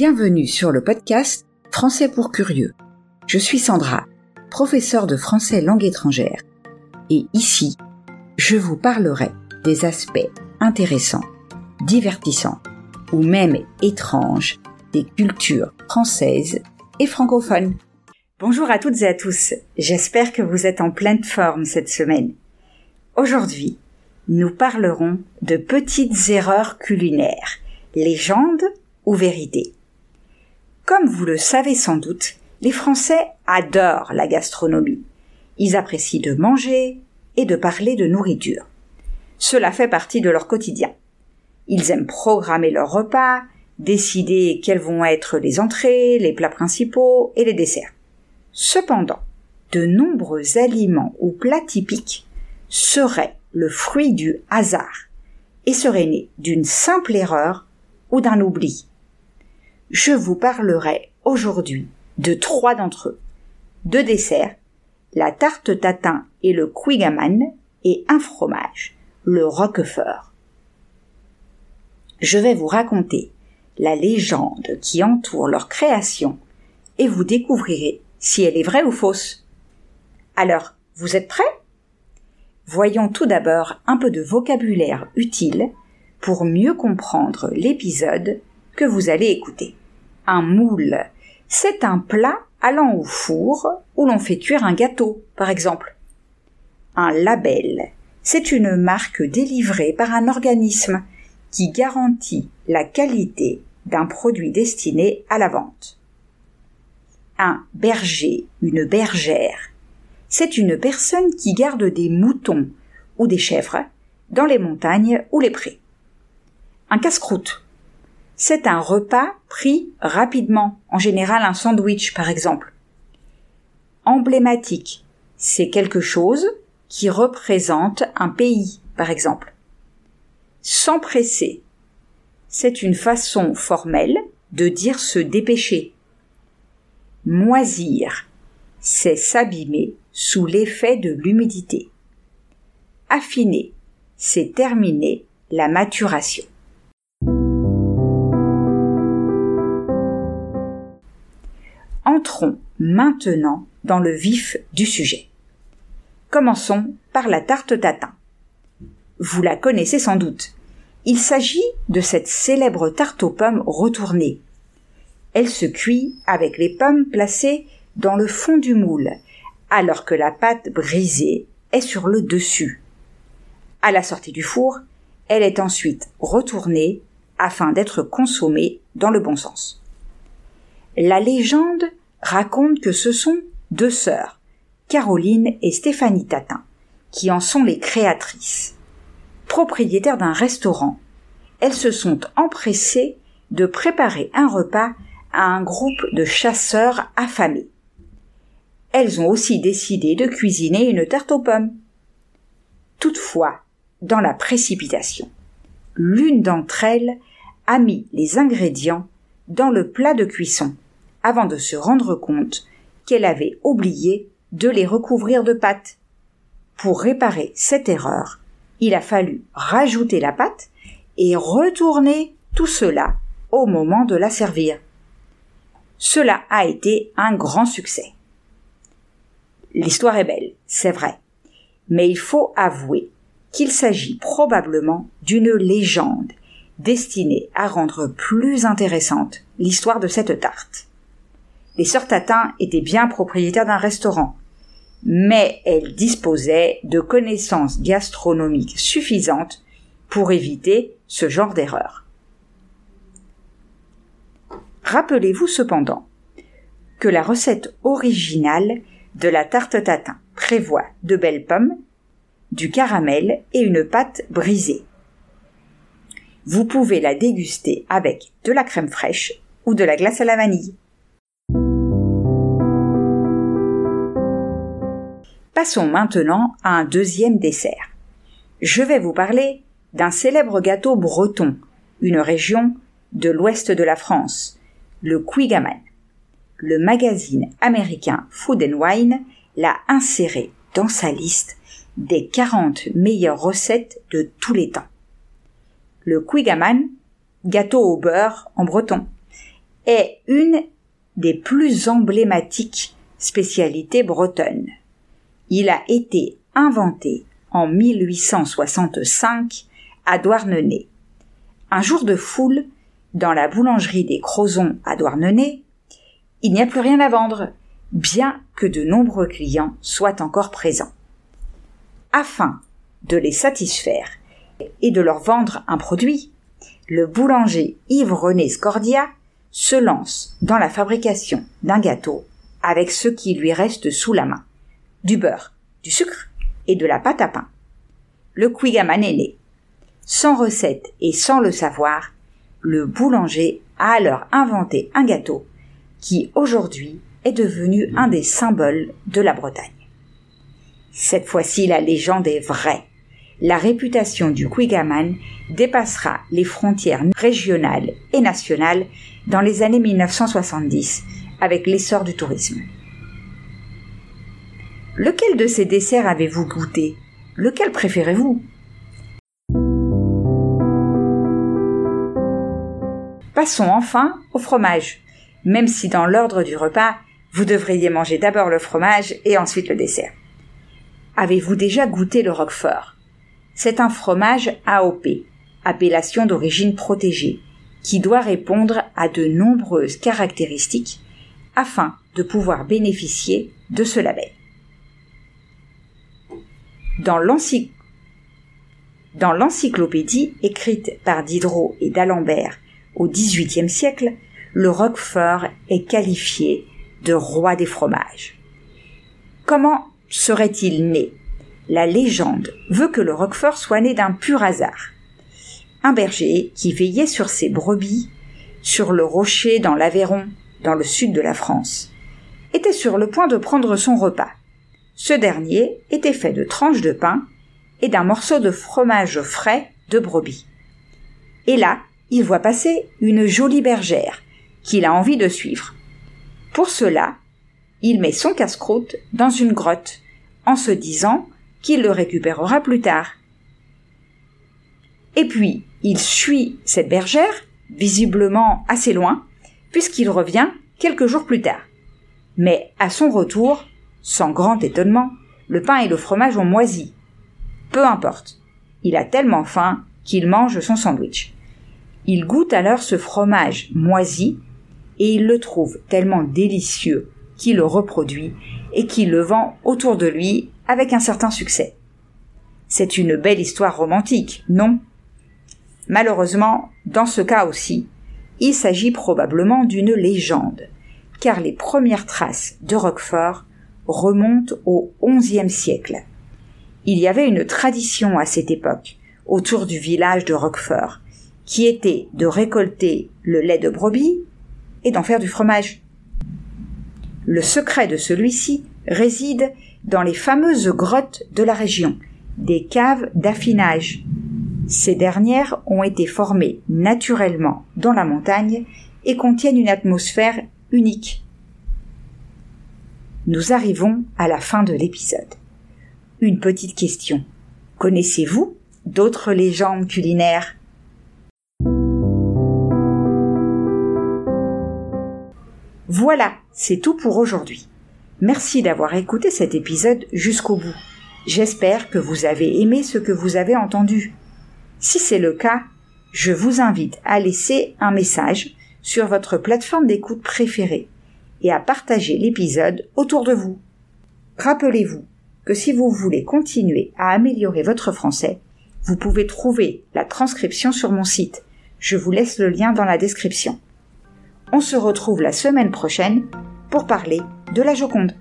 Bienvenue sur le podcast Français pour curieux. Je suis Sandra, professeure de français langue étrangère. Et ici, je vous parlerai des aspects intéressants, divertissants ou même étranges des cultures françaises et francophones. Bonjour à toutes et à tous, j'espère que vous êtes en pleine forme cette semaine. Aujourd'hui, nous parlerons de petites erreurs culinaires, légendes ou vérités. Comme vous le savez sans doute, les Français adorent la gastronomie. Ils apprécient de manger et de parler de nourriture. Cela fait partie de leur quotidien. Ils aiment programmer leurs repas, décider quelles vont être les entrées, les plats principaux et les desserts. Cependant, de nombreux aliments ou plats typiques seraient le fruit du hasard et seraient nés d'une simple erreur ou d'un oubli. Je vous parlerai aujourd'hui de trois d'entre eux. Deux desserts, la tarte tatin et le quigaman, et un fromage, le roquefort. Je vais vous raconter la légende qui entoure leur création et vous découvrirez si elle est vraie ou fausse. Alors, vous êtes prêts? Voyons tout d'abord un peu de vocabulaire utile pour mieux comprendre l'épisode que vous allez écouter. Un moule, c'est un plat allant au four où l'on fait cuire un gâteau, par exemple. Un label, c'est une marque délivrée par un organisme qui garantit la qualité d'un produit destiné à la vente. Un berger, une bergère, c'est une personne qui garde des moutons ou des chèvres dans les montagnes ou les prés. Un casse-croûte, c'est un repas pris rapidement, en général un sandwich par exemple. Emblématique, c'est quelque chose qui représente un pays par exemple. S'empresser, c'est une façon formelle de dire se dépêcher. Moisir, c'est s'abîmer sous l'effet de l'humidité. Affiner, c'est terminer la maturation. Maintenant dans le vif du sujet. Commençons par la tarte tatin. Vous la connaissez sans doute. Il s'agit de cette célèbre tarte aux pommes retournée. Elle se cuit avec les pommes placées dans le fond du moule, alors que la pâte brisée est sur le dessus. À la sortie du four, elle est ensuite retournée afin d'être consommée dans le bon sens. La légende raconte que ce sont deux sœurs, Caroline et Stéphanie Tatin, qui en sont les créatrices. Propriétaires d'un restaurant, elles se sont empressées de préparer un repas à un groupe de chasseurs affamés. Elles ont aussi décidé de cuisiner une tarte aux pommes. Toutefois, dans la précipitation, l'une d'entre elles a mis les ingrédients dans le plat de cuisson avant de se rendre compte qu'elle avait oublié de les recouvrir de pâte. Pour réparer cette erreur, il a fallu rajouter la pâte et retourner tout cela au moment de la servir. Cela a été un grand succès. L'histoire est belle, c'est vrai, mais il faut avouer qu'il s'agit probablement d'une légende destinée à rendre plus intéressante l'histoire de cette tarte. Les sœurs Tatin étaient bien propriétaires d'un restaurant, mais elles disposaient de connaissances gastronomiques suffisantes pour éviter ce genre d'erreur. Rappelez-vous cependant que la recette originale de la tarte tatin prévoit de belles pommes, du caramel et une pâte brisée. Vous pouvez la déguster avec de la crème fraîche ou de la glace à la vanille. Passons maintenant à un deuxième dessert. Je vais vous parler d'un célèbre gâteau breton, une région de l'ouest de la France, le Quigaman. Le magazine américain Food and Wine l'a inséré dans sa liste des 40 meilleures recettes de tous les temps. Le Quigaman, gâteau au beurre en breton, est une des plus emblématiques spécialités bretonnes. Il a été inventé en 1865 à Douarnenez. Un jour de foule, dans la boulangerie des Crozons à Douarnenez, il n'y a plus rien à vendre, bien que de nombreux clients soient encore présents. Afin de les satisfaire et de leur vendre un produit, le boulanger Yves-René Scordia se lance dans la fabrication d'un gâteau avec ce qui lui reste sous la main. Du beurre, du sucre et de la pâte à pain. Le Quigaman est né. Sans recette et sans le savoir, le boulanger a alors inventé un gâteau qui aujourd'hui est devenu un des symboles de la Bretagne. Cette fois-ci, la légende est vraie. La réputation du Quigaman dépassera les frontières régionales et nationales dans les années 1970 avec l'essor du tourisme. Lequel de ces desserts avez-vous goûté? Lequel préférez-vous? Passons enfin au fromage, même si dans l'ordre du repas, vous devriez manger d'abord le fromage et ensuite le dessert. Avez-vous déjà goûté le roquefort? C'est un fromage AOP, appellation d'origine protégée, qui doit répondre à de nombreuses caractéristiques afin de pouvoir bénéficier de ce label. Dans l'encyclopédie écrite par Diderot et d'Alembert au XVIIIe siècle, le Roquefort est qualifié de roi des fromages. Comment serait-il né? La légende veut que le Roquefort soit né d'un pur hasard. Un berger qui veillait sur ses brebis sur le rocher dans l'Aveyron, dans le sud de la France, était sur le point de prendre son repas. Ce dernier était fait de tranches de pain et d'un morceau de fromage frais de brebis. Et là, il voit passer une jolie bergère qu'il a envie de suivre. Pour cela, il met son casse-croûte dans une grotte en se disant qu'il le récupérera plus tard. Et puis, il suit cette bergère, visiblement assez loin, puisqu'il revient quelques jours plus tard. Mais à son retour, sans grand étonnement, le pain et le fromage ont moisi. Peu importe. Il a tellement faim qu'il mange son sandwich. Il goûte alors ce fromage moisi et il le trouve tellement délicieux qu'il le reproduit et qu'il le vend autour de lui avec un certain succès. C'est une belle histoire romantique, non? Malheureusement, dans ce cas aussi, il s'agit probablement d'une légende, car les premières traces de Roquefort remontent au XIe siècle. Il y avait une tradition à cette époque, autour du village de Roquefort, qui était de récolter le lait de brebis et d'en faire du fromage. Le secret de celui-ci réside dans les fameuses grottes de la région, des caves d'affinage, ces dernières ont été formées naturellement dans la montagne et contiennent une atmosphère unique. Nous arrivons à la fin de l'épisode. Une petite question. Connaissez-vous d'autres légendes culinaires? Voilà, c'est tout pour aujourd'hui. Merci d'avoir écouté cet épisode jusqu'au bout. J'espère que vous avez aimé ce que vous avez entendu. Si c'est le cas, je vous invite à laisser un message sur votre plateforme d'écoute préférée et à partager l'épisode autour de vous. Rappelez-vous que si vous voulez continuer à améliorer votre français, vous pouvez trouver la transcription sur mon site. Je vous laisse le lien dans la description. On se retrouve la semaine prochaine pour parler de la Joconde.